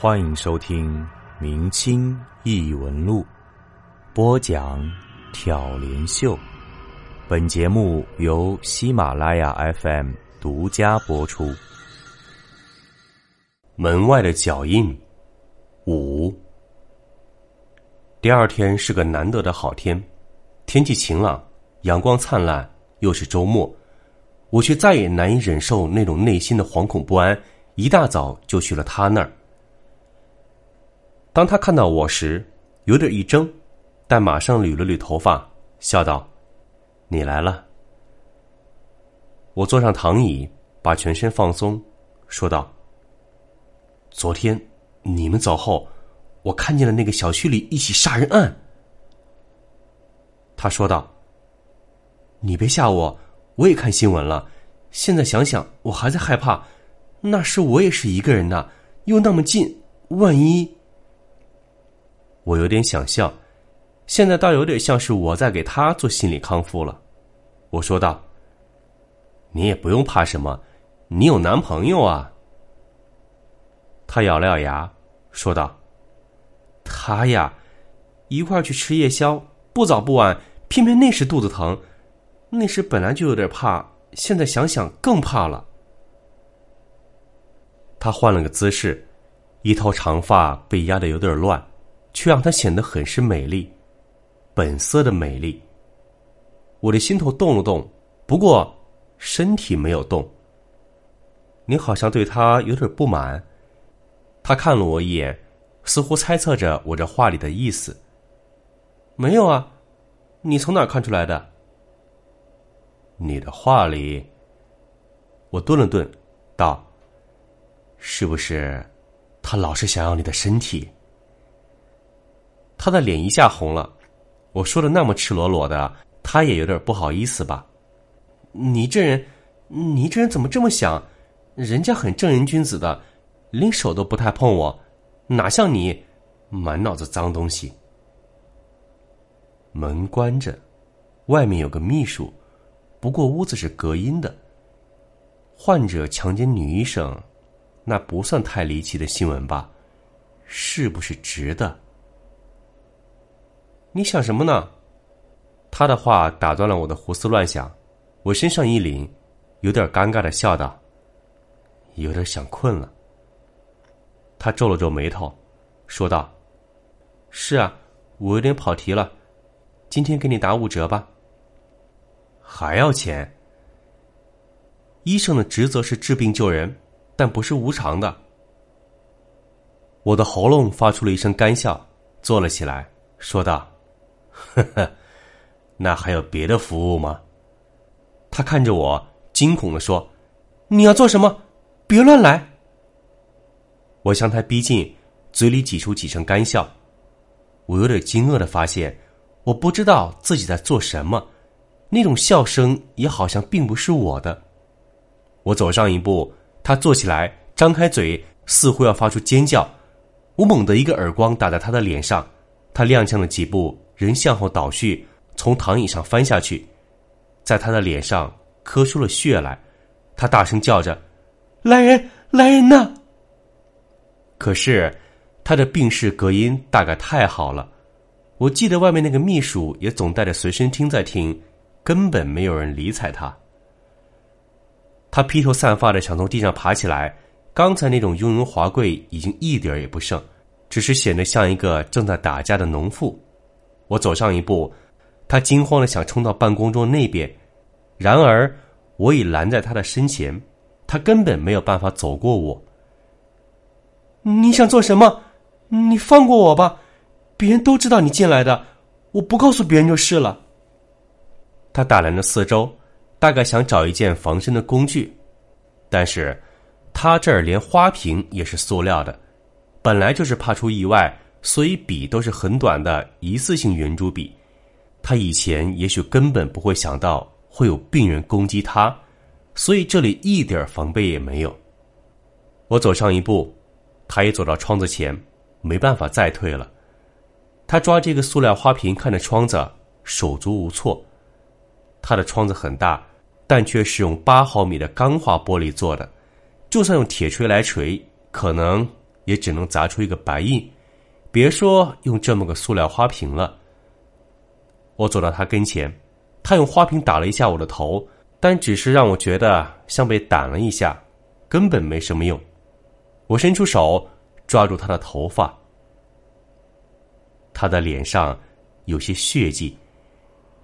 欢迎收听《明清异闻录》，播讲挑帘秀。本节目由喜马拉雅 FM 独家播出。门外的脚印五。第二天是个难得的好天，天气晴朗，阳光灿烂，又是周末，我却再也难以忍受那种内心的惶恐不安，一大早就去了他那儿。当他看到我时，有点一怔，但马上捋了捋头发，笑道：“你来了。”我坐上躺椅，把全身放松，说道：“昨天你们走后，我看见了那个小区里一起杀人案。”他说道：“你别吓我，我也看新闻了。现在想想，我还在害怕。那时我也是一个人呐，又那么近，万一……”我有点想笑，现在倒有点像是我在给他做心理康复了。我说道：“你也不用怕什么，你有男朋友啊。”他咬了咬牙，说道：“他呀，一块去吃夜宵，不早不晚，偏偏那时肚子疼，那时本来就有点怕，现在想想更怕了。”他换了个姿势，一头长发被压得有点乱。却让她显得很是美丽，本色的美丽。我的心头动了动，不过身体没有动。你好像对他有点不满。他看了我一眼，似乎猜测着我这话里的意思。没有啊，你从哪看出来的？你的话里。我顿了顿，道：“是不是他老是想要你的身体？”他的脸一下红了，我说的那么赤裸裸的，他也有点不好意思吧？你这人，你这人怎么这么想？人家很正人君子的，连手都不太碰我，哪像你，满脑子脏东西。门关着，外面有个秘书，不过屋子是隔音的。患者强奸女医生，那不算太离奇的新闻吧？是不是值得？你想什么呢？他的话打断了我的胡思乱想，我身上一凛，有点尴尬的笑道：“有点想困了。”他皱了皱眉头，说道：“是啊，我有点跑题了，今天给你打五折吧。”还要钱？医生的职责是治病救人，但不是无偿的。我的喉咙发出了一声干笑，坐了起来，说道。呵呵，那还有别的服务吗？他看着我，惊恐的说：“你要做什么？别乱来！”我向他逼近，嘴里挤出几声干笑。我有点惊愕的发现，我不知道自己在做什么，那种笑声也好像并不是我的。我走上一步，他坐起来，张开嘴，似乎要发出尖叫。我猛地一个耳光打在他的脸上，他踉跄了几步。人向后倒去，从躺椅上翻下去，在他的脸上磕出了血来。他大声叫着：“来人，来人呐！”可是他的病室隔音大概太好了，我记得外面那个秘书也总带着随身听在听，根本没有人理睬他。他披头散发的想从地上爬起来，刚才那种雍容华贵已经一点也不剩，只是显得像一个正在打架的农妇。我走上一步，他惊慌的想冲到办公桌那边，然而我已拦在他的身前，他根本没有办法走过我。你想做什么？你放过我吧，别人都知道你进来的，我不告诉别人就是了。他打量着四周，大概想找一件防身的工具，但是他这儿连花瓶也是塑料的，本来就是怕出意外。所以笔都是很短的一次性圆珠笔，他以前也许根本不会想到会有病人攻击他，所以这里一点防备也没有。我走上一步，他也走到窗子前，没办法再退了。他抓这个塑料花瓶看着窗子，手足无措。他的窗子很大，但却是用八毫米的钢化玻璃做的，就算用铁锤来锤，可能也只能砸出一个白印，别说用这么个塑料花瓶了。我走到他跟前，他用花瓶打了一下我的头，但只是让我觉得像被打了一下，根本没什么用。我伸出手抓住他的头发，他的脸上有些血迹，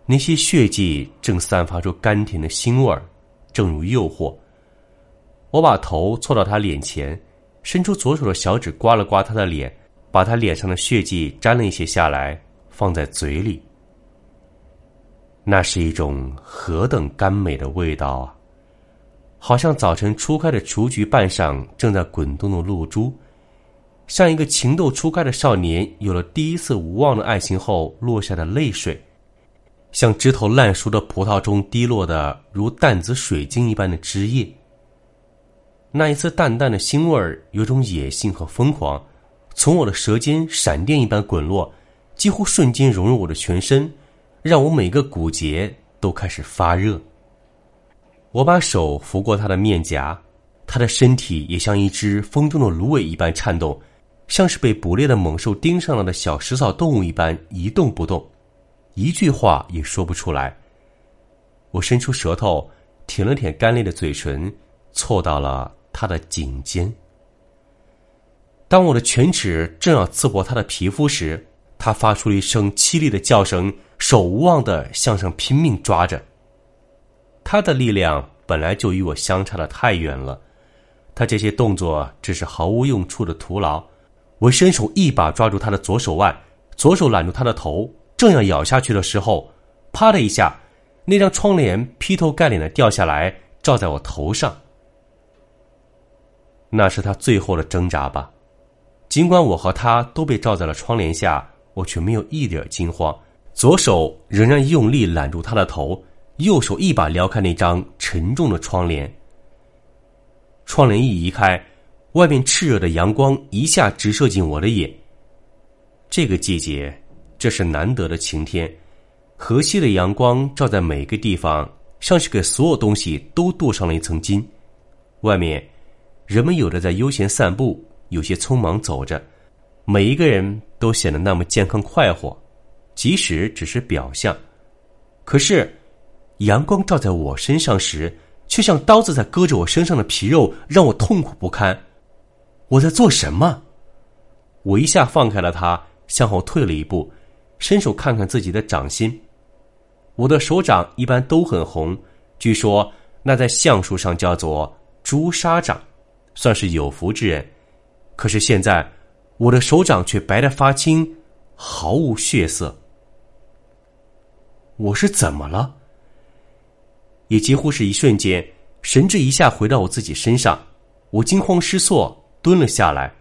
那些血迹正散发出甘甜的腥味儿，正如诱惑。我把头凑到他脸前，伸出左手的小指刮了刮他的脸，把他脸上的血迹沾了一些下来，放在嘴里。那是一种何等甘美的味道啊！好像早晨初开的雏菊瓣上正在滚动的露珠，像一个情窦初开的少年有了第一次无望的爱情后落下的泪水，像枝头烂熟的葡萄中滴落的如淡紫水晶一般的汁液。那一次淡淡的腥味儿，有种野性和疯狂，从我的舌尖闪电一般滚落，几乎瞬间融入我的全身。让我每个骨节都开始发热。我把手拂过他的面颊，他的身体也像一只风中的芦苇一般颤动，像是被捕猎的猛兽盯上了的小食草动物一般一动不动，一句话也说不出来。我伸出舌头舔了舔干裂的嘴唇，凑到了他的颈间。当我的犬齿正要刺破他的皮肤时，他发出了一声凄厉的叫声。手无望的向上拼命抓着，他的力量本来就与我相差的太远了，他这些动作只是毫无用处的徒劳。我伸手一把抓住他的左手腕，左手揽住他的头，正要咬下去的时候，啪的一下，那张窗帘劈头盖脸的掉下来，照在我头上。那是他最后的挣扎吧？尽管我和他都被罩在了窗帘下，我却没有一点惊慌。左手仍然用力揽住他的头，右手一把撩开那张沉重的窗帘。窗帘一移开，外面炽热的阳光一下直射进我的眼。这个季节，这是难得的晴天，和煦的阳光照在每个地方，像是给所有东西都镀上了一层金。外面，人们有的在悠闲散步，有些匆忙走着，每一个人都显得那么健康快活。即使只是表象，可是阳光照在我身上时，却像刀子在割着我身上的皮肉，让我痛苦不堪。我在做什么？我一下放开了他，向后退了一步，伸手看看自己的掌心。我的手掌一般都很红，据说那在相术上叫做朱砂掌，算是有福之人。可是现在，我的手掌却白的发青，毫无血色。我是怎么了？也几乎是一瞬间，神智一下回到我自己身上，我惊慌失措，蹲了下来。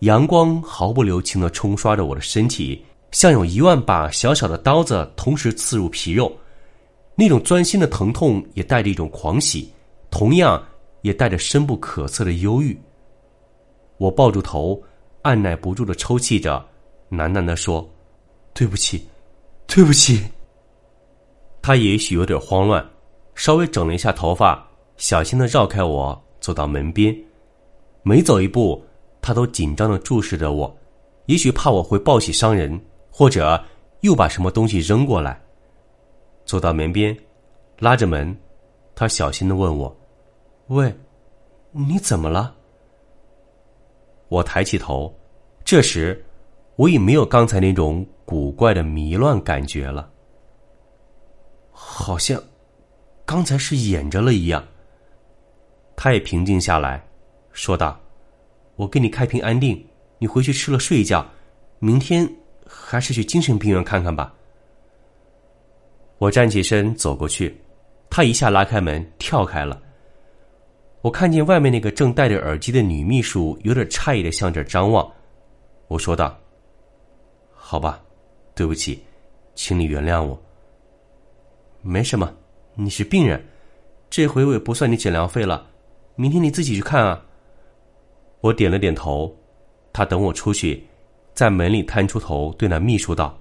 阳光毫不留情的冲刷着我的身体，像有一万把小小的刀子同时刺入皮肉。那种钻心的疼痛也带着一种狂喜，同样也带着深不可测的忧郁。我抱住头，按耐不住的抽泣着，喃喃的说：“对不起，对不起。”他也许有点慌乱，稍微整了一下头发，小心的绕开我，走到门边。每走一步，他都紧张的注视着我，也许怕我会抱起伤人，或者又把什么东西扔过来。走到门边，拉着门，他小心的问我：“喂，你怎么了？”我抬起头，这时我已没有刚才那种古怪的迷乱感觉了。好像刚才是演着了一样。他也平静下来，说道：“我给你开瓶安定，你回去吃了睡一觉，明天还是去精神病院看看吧。”我站起身走过去，他一下拉开门跳开了。我看见外面那个正戴着耳机的女秘书有点诧异的向这张望。我说道：“好吧，对不起，请你原谅我。”没什么，你是病人，这回我也不算你诊疗费了。明天你自己去看啊。我点了点头，他等我出去，在门里探出头对那秘书道：“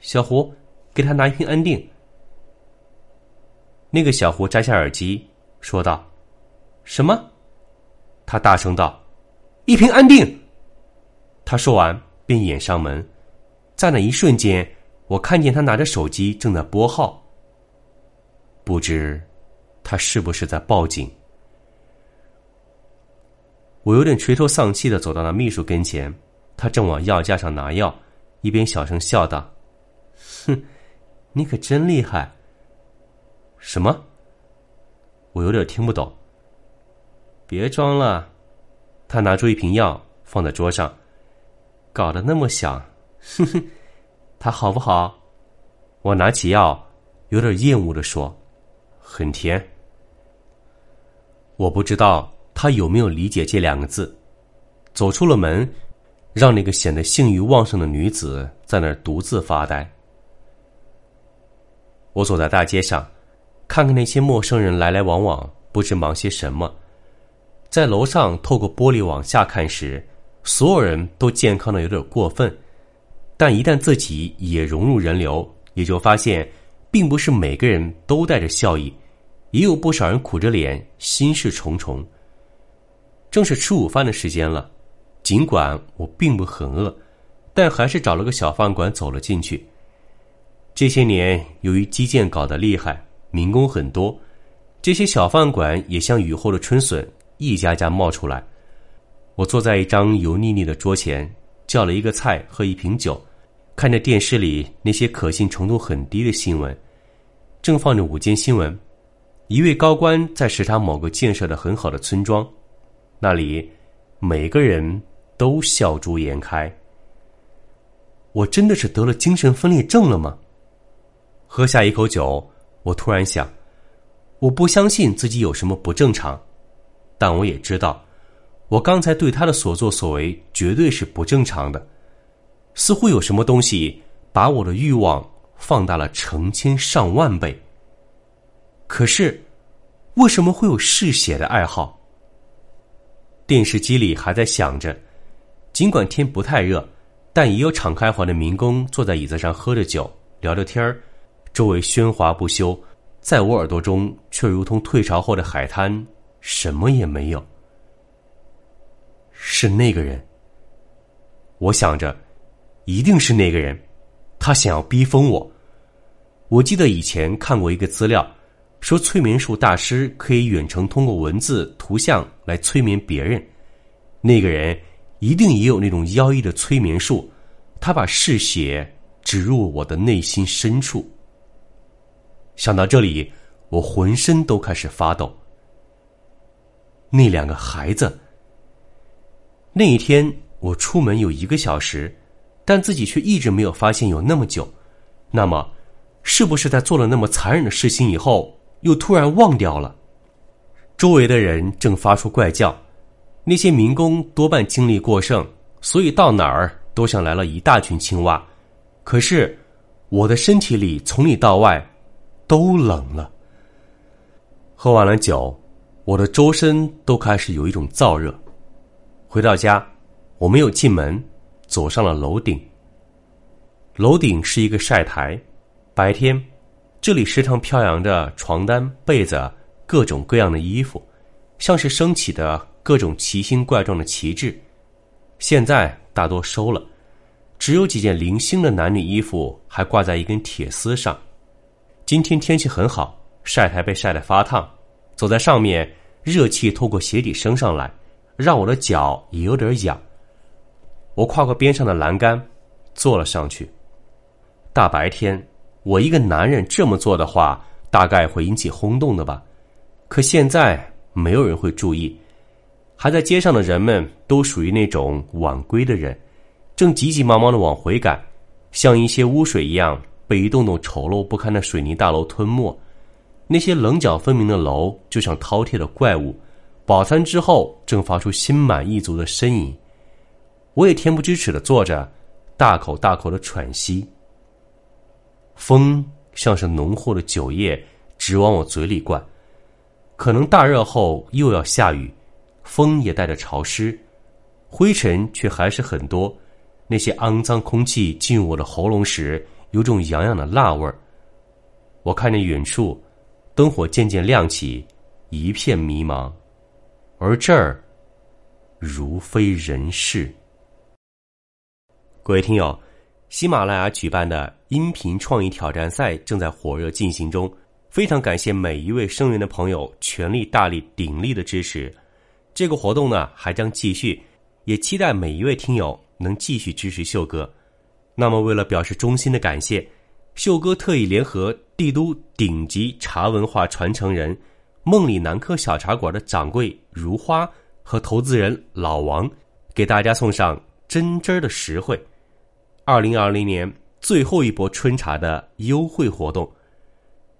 小胡，给他拿一瓶安定。”那个小胡摘下耳机，说道：“什么？”他大声道：“一瓶安定，他说完便掩上门，在那一瞬间，我看见他拿着手机正在拨号。不知他是不是在报警？我有点垂头丧气的走到那秘书跟前，他正往药架上拿药，一边小声笑道：“哼，你可真厉害。”什么？我有点听不懂。别装了，他拿出一瓶药放在桌上，搞得那么响，哼哼，他好不好？我拿起药，有点厌恶的说：“很甜。”我不知道。他有没有理解这两个字？走出了门，让那个显得性欲旺盛的女子在那儿独自发呆。我走在大街上，看看那些陌生人来来往往，不知忙些什么。在楼上透过玻璃往下看时，所有人都健康的有点过分，但一旦自己也融入人流，也就发现，并不是每个人都带着笑意，也有不少人苦着脸，心事重重。正是吃午饭的时间了，尽管我并不很饿，但还是找了个小饭馆走了进去。这些年由于基建搞得厉害，民工很多，这些小饭馆也像雨后的春笋，一家家冒出来。我坐在一张油腻腻的桌前，叫了一个菜和一瓶酒，看着电视里那些可信程度很低的新闻，正放着午间新闻，一位高官在视察某个建设的很好的村庄。那里，每个人都笑逐颜开。我真的是得了精神分裂症了吗？喝下一口酒，我突然想，我不相信自己有什么不正常，但我也知道，我刚才对他的所作所为绝对是不正常的。似乎有什么东西把我的欲望放大了成千上万倍。可是，为什么会有嗜血的爱好？电视机里还在响着，尽管天不太热，但也有敞开怀的民工坐在椅子上喝着酒，聊着天儿，周围喧哗不休，在我耳朵中却如同退潮后的海滩，什么也没有。是那个人，我想着，一定是那个人，他想要逼疯我。我记得以前看过一个资料。说催眠术大师可以远程通过文字、图像来催眠别人，那个人一定也有那种妖异的催眠术，他把嗜血植入我的内心深处。想到这里，我浑身都开始发抖。那两个孩子，那一天我出门有一个小时，但自己却一直没有发现有那么久。那么，是不是在做了那么残忍的事情以后？又突然忘掉了，周围的人正发出怪叫，那些民工多半精力过剩，所以到哪儿都像来了一大群青蛙。可是，我的身体里从里到外都冷了。喝完了酒，我的周身都开始有一种燥热。回到家，我没有进门，走上了楼顶。楼顶是一个晒台，白天。这里时常飘扬着床单、被子，各种各样的衣服，像是升起的各种奇形怪状的旗帜。现在大多收了，只有几件零星的男女衣服还挂在一根铁丝上。今天天气很好，晒台被晒得发烫，走在上面，热气透过鞋底升上来，让我的脚也有点痒。我跨过边上的栏杆，坐了上去。大白天。我一个男人这么做的话，大概会引起轰动的吧。可现在没有人会注意，还在街上的人们都属于那种晚归的人，正急急忙忙的往回赶，像一些污水一样被一栋栋丑陋不堪的水泥大楼吞没。那些棱角分明的楼就像饕餮的怪物，饱餐之后正发出心满意足的呻吟。我也恬不知耻的坐着，大口大口的喘息。风像是浓厚的酒液，直往我嘴里灌。可能大热后又要下雨，风也带着潮湿，灰尘却还是很多。那些肮脏空气进入我的喉咙时，有种痒痒的辣味儿。我看着远处，灯火渐渐亮起，一片迷茫，而这儿如非人世。各位听友，喜马拉雅举办的音频创意挑战赛正在火热进行中，非常感谢每一位声援的朋友全力大力鼎力的支持。这个活动呢还将继续，也期待每一位听友能继续支持秀哥。那么，为了表示衷心的感谢，秀哥特意联合帝都顶级茶文化传承人梦里南柯小茶馆的掌柜如花和投资人老王，给大家送上真真的实惠。二零二零年最后一波春茶的优惠活动，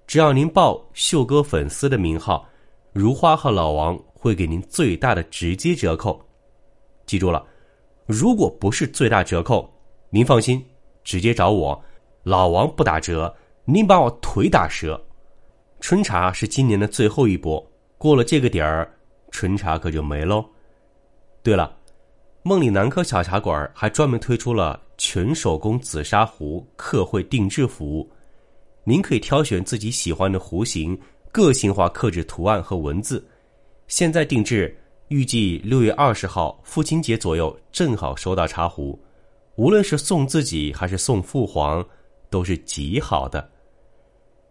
只要您报“秀哥粉丝”的名号，如花和老王会给您最大的直接折扣。记住了，如果不是最大折扣，您放心，直接找我，老王不打折，您把我腿打折。春茶是今年的最后一波，过了这个点儿，春茶可就没喽。对了。梦里南柯小茶馆还专门推出了全手工紫砂壶刻绘定制服务，您可以挑选自己喜欢的壶型，个性化刻制图案和文字。现在定制，预计六月二十号父亲节左右正好收到茶壶，无论是送自己还是送父皇，都是极好的。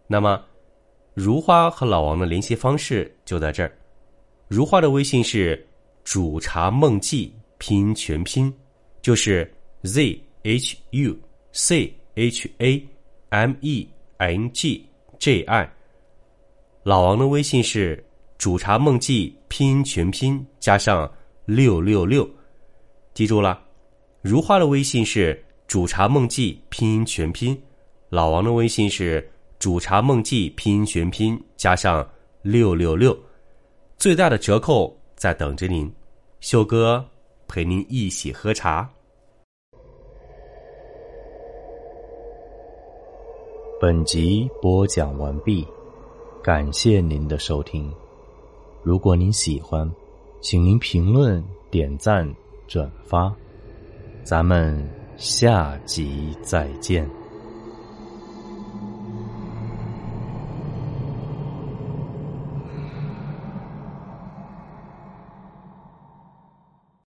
那么，如花和老王的联系方式就在这儿，如花的微信是煮茶梦记。拼音全拼就是 z h u c h a m e n g j i。老王的微信是煮茶梦记拼音全拼加上六六六，记住了。如花的微信是煮茶梦记拼音全拼，老王的微信是煮茶梦记拼音全拼加上六六六，最大的折扣在等着您，秀哥。陪您一起喝茶。本集播讲完毕，感谢您的收听。如果您喜欢，请您评论、点赞、转发。咱们下集再见。